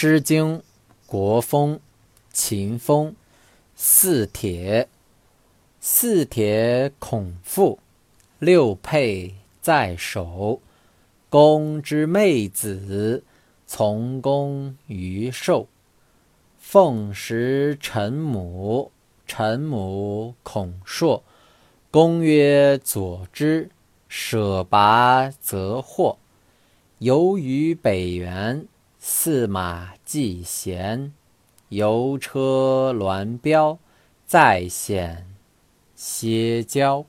诗经·国风·秦风·四帖。四帖孔父，六佩在手。公之妹子，从公于寿。奉食陈母，陈母孔硕。公曰：“左之，舍拔则获。”游于北原。驷马既闲，游车鸾标，再显歇郊。